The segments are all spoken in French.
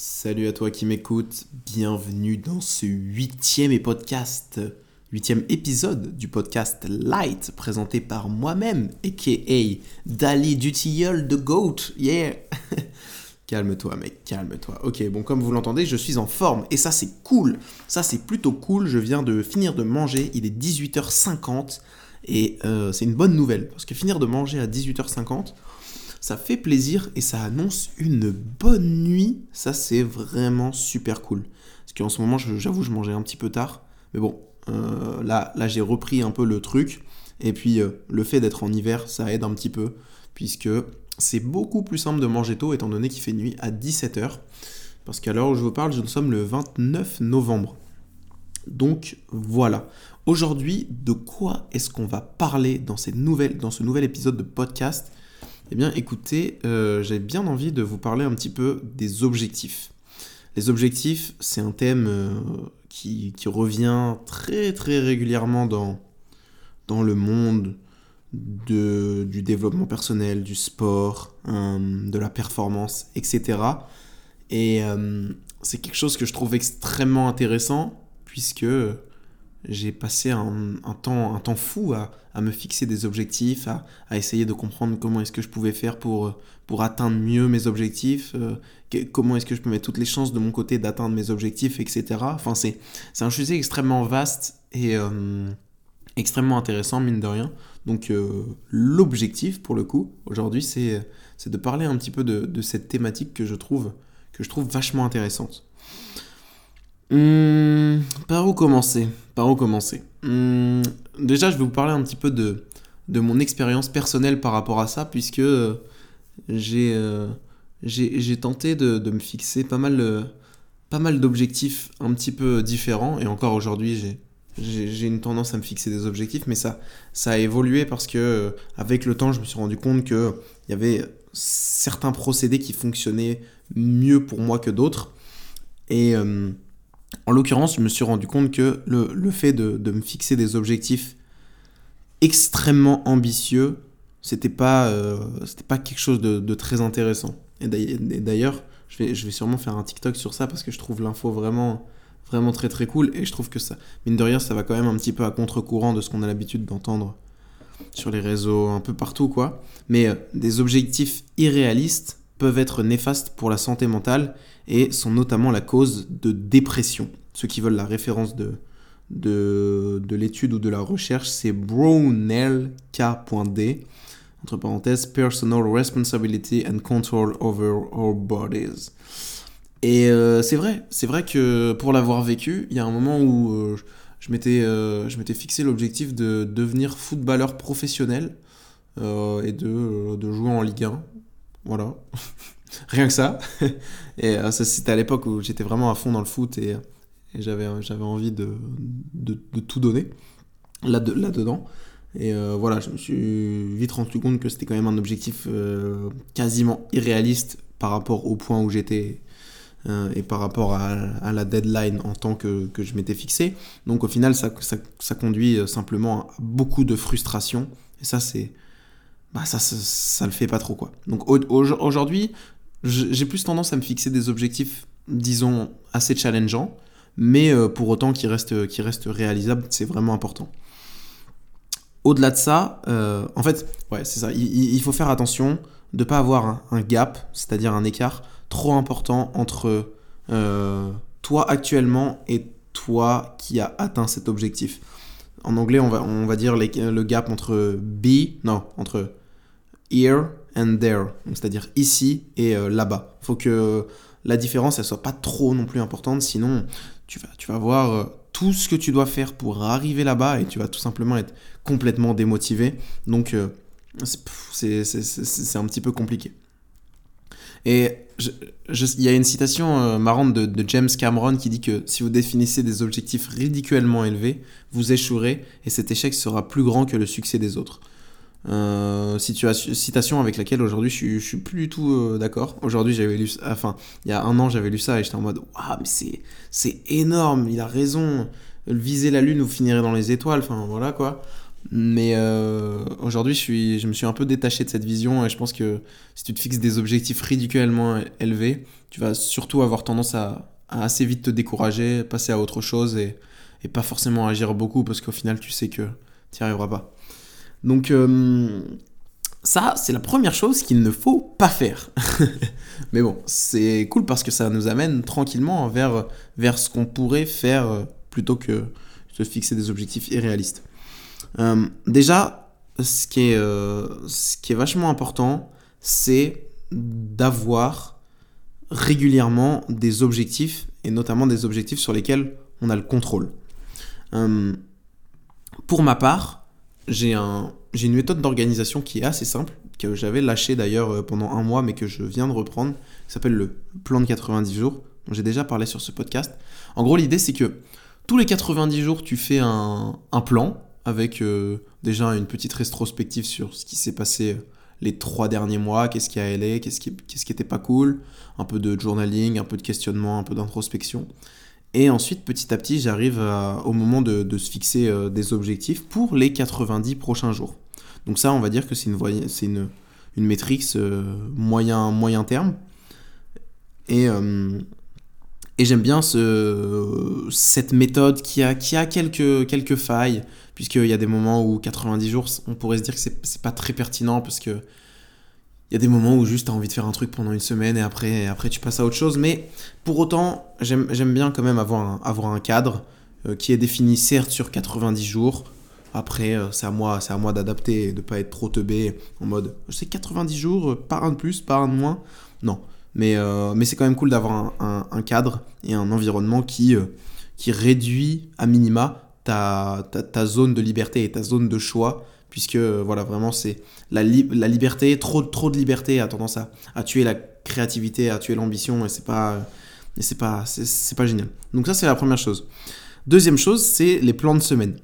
Salut à toi qui m'écoute, bienvenue dans ce huitième podcast, huitième épisode du podcast Light présenté par moi-même, aka Dali Dutilleul de Goat, yeah Calme-toi mec, calme-toi. Ok, bon comme vous l'entendez, je suis en forme et ça c'est cool, ça c'est plutôt cool, je viens de finir de manger, il est 18h50 et euh, c'est une bonne nouvelle parce que finir de manger à 18h50, ça fait plaisir et ça annonce une bonne nuit. Ça, c'est vraiment super cool. Parce qu'en ce moment, j'avoue, je mangeais un petit peu tard. Mais bon, euh, là, là j'ai repris un peu le truc. Et puis, euh, le fait d'être en hiver, ça aide un petit peu. Puisque c'est beaucoup plus simple de manger tôt, étant donné qu'il fait nuit à 17h. Parce qu'à l'heure où je vous parle, nous sommes le 29 novembre. Donc voilà. Aujourd'hui, de quoi est-ce qu'on va parler dans, ce nouvel épisode de podcast? Eh bien, écoutez, euh, j'ai bien envie de vous parler un petit peu des objectifs. Les objectifs, c'est un thème euh, qui, revient très très régulièrement dans, dans le monde de, du développement personnel, du sport, euh, de la performance, etc. Et c'est quelque chose que je trouve extrêmement intéressant puisque j'ai passé un, temps, un temps fou à, me fixer des objectifs, à, essayer de comprendre comment est-ce que je pouvais faire pour, pour atteindre mieux mes objectifs, euh, comment est-ce que je peux mettre toutes les chances de mon côté d'atteindre mes objectifs, etc. Enfin, c'est, un sujet extrêmement vaste et euh, extrêmement intéressant, mine de rien. Donc, euh, l'objectif, pour le coup, aujourd'hui, c'est, c'est de parler un petit peu de, de cette thématique que je trouve, que je trouve vachement intéressante. Hum, par où commencer? Par où commencer? Hum, Déjà, je vais vous parler un petit peu de, de mon expérience personnelle par rapport à ça, puisque euh, euh, j'ai j'ai tenté de, de, me fixer pas mal, euh, pas mal d'objectifs un petit peu différents, et encore aujourd'hui, j'ai une tendance à me fixer des objectifs, mais ça, ça a évolué parce que avec le temps, je me suis rendu compte qu'il y avait certains procédés qui fonctionnaient mieux pour moi que d'autres. Et en l'occurrence, je me suis rendu compte que le, fait de, me fixer des objectifs extrêmement ambitieux, c'était pas, euh, pas quelque chose de, très intéressant. Et d'ailleurs, je vais, je vais sûrement faire un TikTok sur ça parce que je trouve l'info vraiment, vraiment très très cool et je trouve que ça, mine de rien, ça va quand même un petit peu à contre-courant de ce qu'on a l'habitude d'entendre sur les réseaux, un peu partout quoi. Mais euh, des objectifs irréalistes peuvent être néfastes pour la santé mentale et sont notamment la cause de dépression. Ceux qui veulent la référence de, de, de l'étude ou de la recherche, c'est Brownell K.D. Entre parenthèses, Personal Responsibility and Control over Our Bodies. Et euh, c'est vrai, c'est vrai que pour l'avoir vécu, il y a un moment où euh, je m'étais euh, je m'étais fixé l'objectif de devenir footballeur professionnel et de, de jouer en Ligue 1. Voilà. Rien que ça. et euh, c'était à l'époque où j'étais vraiment à fond dans le foot et, j'avais, envie de, de, tout donner là, de, là dedans. Et euh, voilà, je me suis vite rendu compte que c'était quand même un objectif euh, quasiment irréaliste par rapport au point où j'étais et par rapport à, la deadline en tant que, que je m'étais fixé. Donc au final, ça, ça, conduit simplement à beaucoup de frustration. Et ça, c'est. Bah, ça, ça, ça, le fait pas trop, quoi. Donc aujourd'hui, j'ai plus tendance à me fixer des objectifs, disons, assez challengeants, mais euh, pour autant qui restent, qui restent réalisables, c'est vraiment important. Au-delà de ça, euh, en fait, ouais, c'est ça, il, faut faire attention de ne pas avoir un, gap, c'est-à-dire un écart trop important entre euh, toi actuellement et toi qui as atteint cet objectif. En anglais, on va, on va dire le gap entre be, non, entre here and there, c'est-à-dire ici et euh, là-bas. Il faut que la différence, elle soit pas trop non plus importante, sinon tu vas, tu vas voir euh, tout ce que tu dois faire pour arriver là-bas et tu vas tout simplement être complètement démotivé. Donc euh, c'est un petit peu compliqué. Et il y a une citation marrante de, de, James Cameron qui dit que si vous définissez des objectifs ridiculement élevés, vous échouerez et cet échec sera plus grand que le succès des autres. Euh, citation avec laquelle aujourd'hui je, suis plus du tout euh, d'accord. Aujourd'hui j'avais lu, enfin il y a un an j'avais lu ça et j'étais en mode waouh mais c'est c'est énorme, il a raison. Viser la lune vous finirez dans les étoiles, enfin voilà quoi. Mais euh, aujourd'hui, je me suis un peu détaché de cette vision et je pense que si tu te fixes des objectifs ridiculement élevés, tu vas surtout avoir tendance à, assez vite te décourager, passer à autre chose et, et pas forcément agir beaucoup parce qu'au final, tu sais que tu n'y arriveras pas. Donc, euh, ça, c'est la première chose qu'il ne faut pas faire. Mais bon, c'est cool parce que ça nous amène tranquillement vers, vers ce qu'on pourrait faire euh, plutôt que se fixer des objectifs irréalistes. Euh, déjà, ce qui, est, ce qui est vachement important, c'est d'avoir régulièrement des objectifs, et notamment des objectifs sur lesquels on a le contrôle. pour ma part, j'ai un, une méthode d'organisation qui est assez simple, que j'avais lâché d'ailleurs euh, pendant un mois, mais que je viens de reprendre, qui s'appelle le plan de 90 jours, dont j'ai déjà parlé sur ce podcast. En gros, l'idée c'est que tous les 90 jours, tu fais un, plan avec euh, déjà une petite rétrospective sur ce qui s'est passé euh, les trois derniers mois, qu'est-ce qui a allé, qu'est-ce qui, qu'est-ce pas cool, un peu de journaling, un peu de questionnement, un peu d'introspection. Et ensuite, petit à petit, j'arrive au moment de, se fixer des objectifs pour les 90 prochains jours. Donc ça, on va dire que c'est une, c'est une, une métrique euh, moyen, moyen terme. Et, euh, et j'aime bien ce, cette méthode qui a, qui a quelques, quelques failles, puisqu'il y a des moments où 90 jours, on pourrait se dire que c'est, c'est pas très pertinent, parce que il y a des moments où juste tu as envie de faire un truc pendant une semaine et après, après tu passes à autre chose. Mais pour autant, j'aime, bien quand même avoir un, avoir un cadre euh, qui est défini certes sur 90 jours, après, euh, c'est à moi, à moi d'adapter et de pas être trop teubé en mode je sais 90 jours, euh, pas un de plus, pas un de moins. Non. Mais, mais c'est quand même cool d'avoir un, cadre et un environnement qui, qui réduit à minima ta, ta, zone de liberté et ta zone de choix. Puisque voilà, vraiment, c'est la, la liberté, trop, trop de liberté a tendance à, à tuer la créativité, à tuer l'ambition et c'est pas, c'est pas, c'est pas génial. Donc, ça, c'est la première chose. Deuxième chose, c'est les plans de semaine.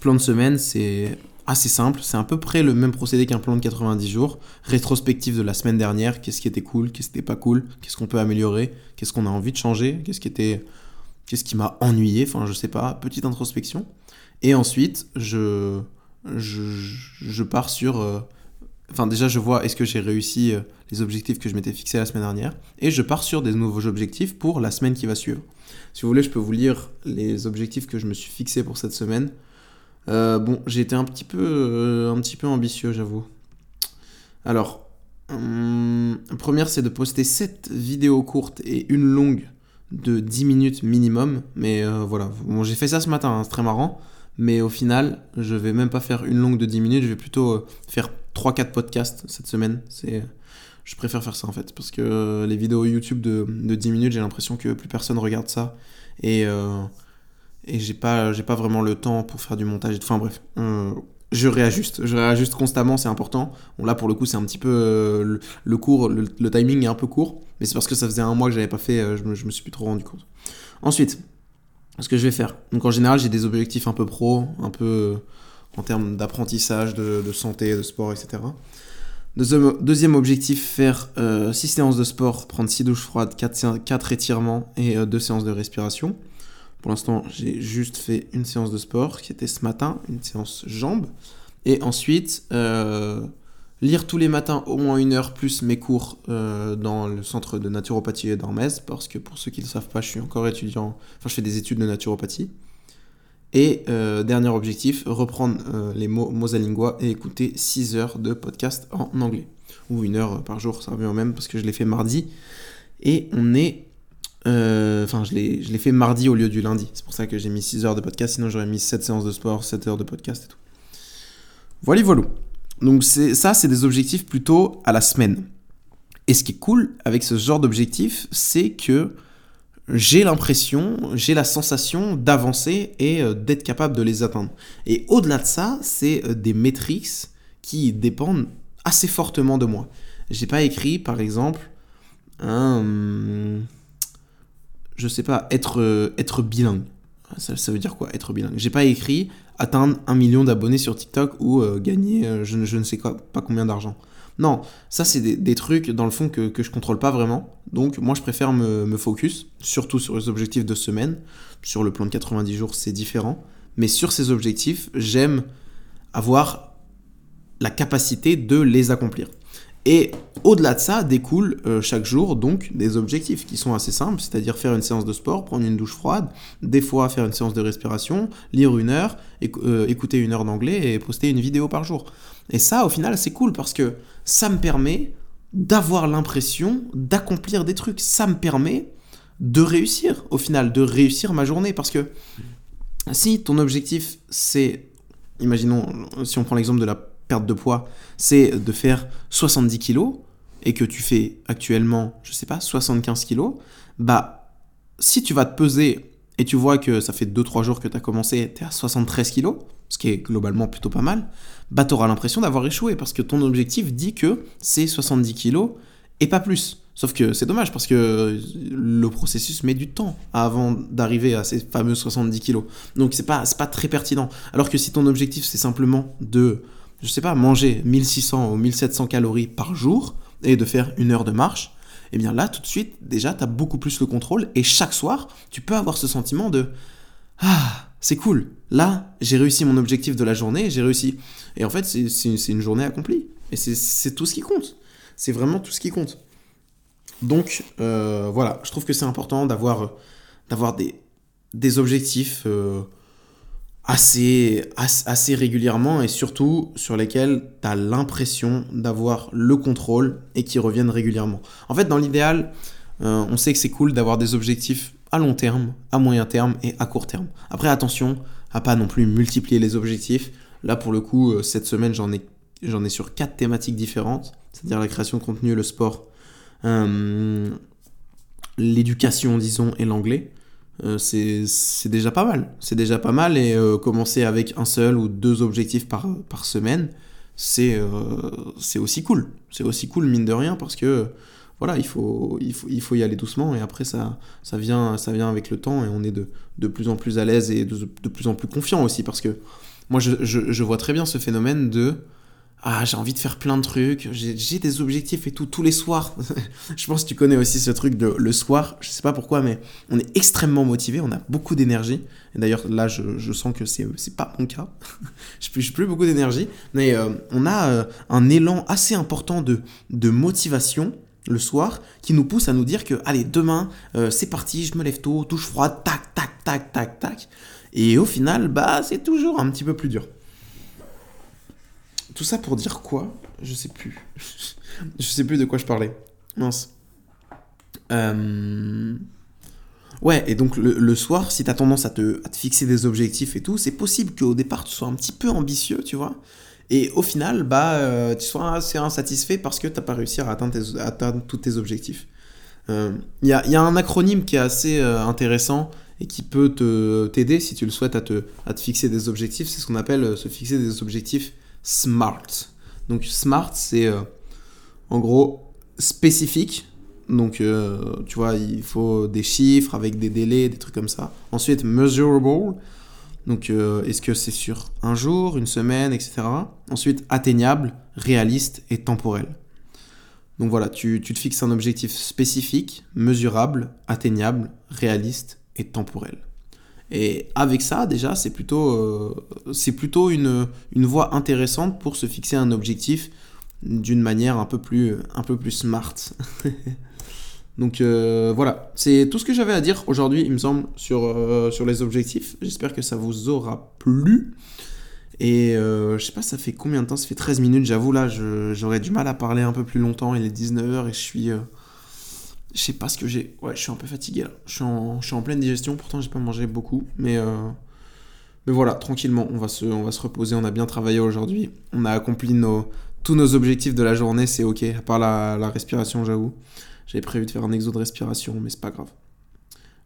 Plan de semaine, c'est assez simple. C'est à peu près le même procédé qu'un plan de 90 jours. Rétrospective de la semaine dernière. Qu'est-ce qui était cool? Qu'est-ce qui n'était pas cool? Qu'est-ce qu'on peut améliorer? Qu'est-ce qu'on a envie de changer? Qu'est-ce qui était. Qu'est-ce qui m'a ennuyé? Enfin, je sais pas. Petite introspection. Et ensuite, je. Je, pars sur. Euh, enfin, déjà, je vois est-ce que j'ai réussi euh, les objectifs que je m'étais fixés la semaine dernière? Et je pars sur des nouveaux objectifs pour la semaine qui va suivre. Si vous voulez, je peux vous lire les objectifs que je me suis fixés pour cette semaine. Euh, bon, j'ai été un petit peu, un petit peu ambitieux, j'avoue. Alors, hum, première, c'est de poster 7 vidéos courtes et une longue de 10 minutes minimum. Mais voilà, j'ai fait ça ce matin, hein, c'est très marrant. Mais au final, je vais même pas faire une longue de 10 minutes, je vais plutôt faire 3-4 podcasts cette semaine. C'est, je préfère faire ça en fait, parce que les vidéos YouTube de, de 10 minutes, j'ai l'impression que plus personne regarde ça. Et et j'ai pas j'ai pas vraiment le temps pour faire du montage. Enfin bref euh, je réajuste. Je réajuste constamment c'est important. Là pour le coup c'est un petit peu euh, le, cours le, timing est un peu court. Mais c'est parce que ça faisait un mois que j'avais pas fait euh, je, me, je me suis plus trop rendu compte. Ensuite ce que je vais faire donc en général j'ai des objectifs un peu pro un peu en termes d'apprentissage de, santé de sport etc Deuxième, objectif, faire 6 séances de sport, prendre 6 douches froides, 4, 4 étirements et 2 séances de respiration. Pour l'instant, j'ai juste fait une séance de sport qui était ce matin, une séance jambes. Et ensuite, euh, lire tous les matins au moins une heure plus mes cours euh, dans le centre de naturopathie et d'Armez. Parce que pour ceux qui ne le savent pas, je suis encore étudiant, enfin je fais des études de naturopathie. Et euh, dernier objectif, reprendre les mots Mosalingua et écouter 6 heures de podcast en anglais. Ou une heure par jour, ça revient au même parce que je l'ai fait mardi. Et on est euh, enfin, je l'ai fait mardi au lieu du lundi. C'est pour ça que j'ai mis 6 heures de podcast. Sinon, j'aurais mis 7 séances de sport, 7 heures de podcast et tout. Voilà, voilà. Donc, ça, c'est des objectifs plutôt à la semaine. Et ce qui est cool avec ce genre d'objectif, c'est que j'ai l'impression, j'ai la sensation d'avancer et euh, d'être capable de les atteindre. Et au-delà de ça, c'est euh, des métriques qui dépendent assez fortement de moi. J'ai pas écrit, par exemple, un je sais pas, être, euh, être bilingue. Ça, veut dire quoi, être bilingue? J'ai pas écrit atteindre un million d'abonnés sur TikTok ou euh, gagner euh, je, ne sais quoi, pas combien d'argent. Non, ça c'est des, des, trucs dans le fond que, que je contrôle pas vraiment. Donc moi je préfère me, me, focus, surtout sur les objectifs de semaine. Sur le plan de 90 jours c'est différent. Mais sur ces objectifs, j'aime avoir la capacité de les accomplir. Et au-delà de ça, découlent euh, chaque jour donc des objectifs qui sont assez simples, c'est-à-dire faire une séance de sport, prendre une douche froide, des fois faire une séance de respiration, lire une heure, euh, écouter une heure d'anglais et poster une vidéo par jour. Et ça, au final, c'est cool parce que ça me permet d'avoir l'impression d'accomplir des trucs. Ça me permet de réussir, au final, de réussir ma journée. Parce que si ton objectif, c'est, imaginons, si on prend l'exemple de la perte de poids, c'est de faire 70 kilos et que tu fais actuellement, je sais pas, 75 kilos, bah, si tu vas te peser et tu vois que ça fait 2-3 jours que tu as commencé, tu es à 73 kilos, ce qui est globalement plutôt pas mal, bah tu auras l'impression d'avoir échoué parce que ton objectif dit que c'est 70 kilos et pas plus. Sauf que c'est dommage parce que le processus met du temps avant d'arriver à ces fameux 70 kilos. Donc c'est pas, pas très pertinent. Alors que si ton objectif c'est simplement de, je sais pas, manger 1600 ou 1700 calories par jour et de faire une heure de marche, eh bien là tout de suite déjà tu as beaucoup plus le contrôle et chaque soir tu peux avoir ce sentiment de ah c'est cool. Là, j'ai réussi mon objectif de la journée, j'ai réussi. Et en fait, c'est une journée accomplie. Et c'est tout ce qui compte. C'est vraiment tout ce qui compte. Donc, euh, voilà, je trouve que c'est important d'avoir des, des objectifs euh, assez, assez, régulièrement et surtout sur lesquels tu as l'impression d'avoir le contrôle et qui reviennent régulièrement. En fait, dans l'idéal, euh, on sait que c'est cool d'avoir des objectifs à long terme, à moyen terme et à court terme. Après, attention à pas non plus multiplier les objectifs. Là, pour le coup, euh, cette semaine, j'en ai, j'en ai sur quatre thématiques différentes, c'est-à-dire la création de contenu, le sport, euh, l'éducation, disons, et l'anglais. Euh, c'est, déjà pas mal. C'est déjà pas mal et commencer avec un seul ou deux objectifs par, par semaine, c'est, c'est aussi cool. C'est aussi cool, mine de rien, parce que voilà, il faut, il, faut, il faut y aller doucement et après ça, ça, vient, ça vient avec le temps et on est de, de plus en plus à l'aise et de, de, plus en plus confiant aussi parce que moi je, je vois très bien ce phénomène de ah, j'ai envie de faire plein de trucs, j'ai des objectifs et tout, tous les soirs. je pense que tu connais aussi ce truc de le soir, je sais pas pourquoi, mais on est extrêmement motivé, on a beaucoup d'énergie. D'ailleurs, là, je, sens que c'est pas mon cas. je n'ai plus beaucoup d'énergie, mais euh, on a euh, un élan assez important de, de motivation le soir qui nous pousse à nous dire que allez demain euh, c'est parti. Je me lève tôt touche froide. Tac tac tac tac tac. Et au final bah c'est toujours un petit peu plus dur tout ça pour dire quoi? Je sais plus. Je sais plus de quoi je parlais. Mince. Euh, ouais et donc le, soir si t'as tendance à te, fixer des objectifs et tout c'est possible qu'au départ tu sois un petit peu ambitieux tu vois. Et au final, bah, euh, tu sois assez insatisfait parce que tu n'as pas réussi à atteindre, tous tes objectifs. Il euh, y, a, un acronyme qui est assez intéressant et qui peut t'aider si tu le souhaites à te, à te fixer des objectifs. C'est ce qu'on appelle se fixer des objectifs SMART. Donc SMART, c'est en gros spécifique. Donc tu vois, il faut des chiffres avec des délais, des trucs comme ça. Ensuite, measurable. Donc, euh, est-ce que c'est sur un jour, une semaine, etc. Ensuite, atteignable, réaliste et temporel. Donc voilà, tu, te fixes un objectif spécifique, mesurable, atteignable, réaliste et temporel. Et avec ça, déjà, c'est plutôt, euh, plutôt une, une voie intéressante pour se fixer un objectif d'une manière un peu plus, un peu plus smart. Donc euh, voilà, c'est tout ce que j'avais à dire aujourd'hui, il me semble, sur, euh, sur les objectifs. J'espère que ça vous aura plu. Et je sais pas, ça fait combien de temps? Ça fait 13 minutes, j'avoue, là, j'aurais du mal à parler un peu plus longtemps. Il est 19h et je suis. Je sais pas ce que j'ai. Ouais, je suis un peu fatigué là. Je suis en, je suis pleine digestion, pourtant j'ai pas mangé beaucoup. Mais, mais voilà, tranquillement, on va, se, reposer. On a bien travaillé aujourd'hui. On a accompli nos, tous nos objectifs de la journée, c'est ok, à part la, la respiration, j'avoue. J'avais prévu de faire un exo de respiration, mais c'est pas grave.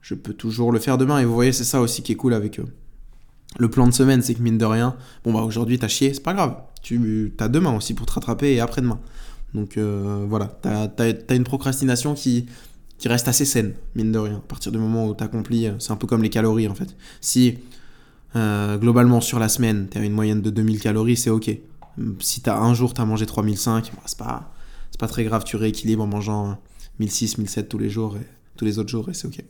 Je peux toujours le faire demain. Et vous voyez, c'est ça aussi qui est cool avec eux. Le plan de semaine, c'est que mine de rien, bon bah aujourd'hui t'as chié, c'est pas grave. Tu as demain aussi pour te rattraper et après-demain. Donc euh, voilà, t'as as, une procrastination qui, qui reste assez saine, mine de rien. À partir du moment où t'accomplis, c'est un peu comme les calories en fait. Si euh, globalement sur la semaine, t'as une moyenne de 2000 calories, c'est ok. Si t'as un jour, t'as mangé 3005, c'est pas, pas très grave, tu rééquilibres en mangeant 1006, 1007 tous les jours et tous les autres jours et c'est ok.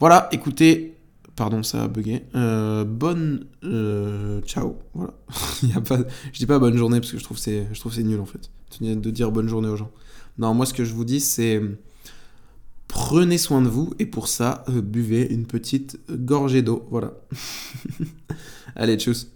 Voilà, écoutez, Pardon, ça a bugué. Euh, bonne. euh, ciao. Voilà. Il y a pas... Je dis pas bonne journée parce que je trouve c'est je trouve c'est nul en fait. De dire bonne journée aux gens. Non, moi ce que je vous dis c'est. Prenez soin de vous et pour ça, euh, buvez une petite gorgée d'eau. Voilà. Allez, tchuss.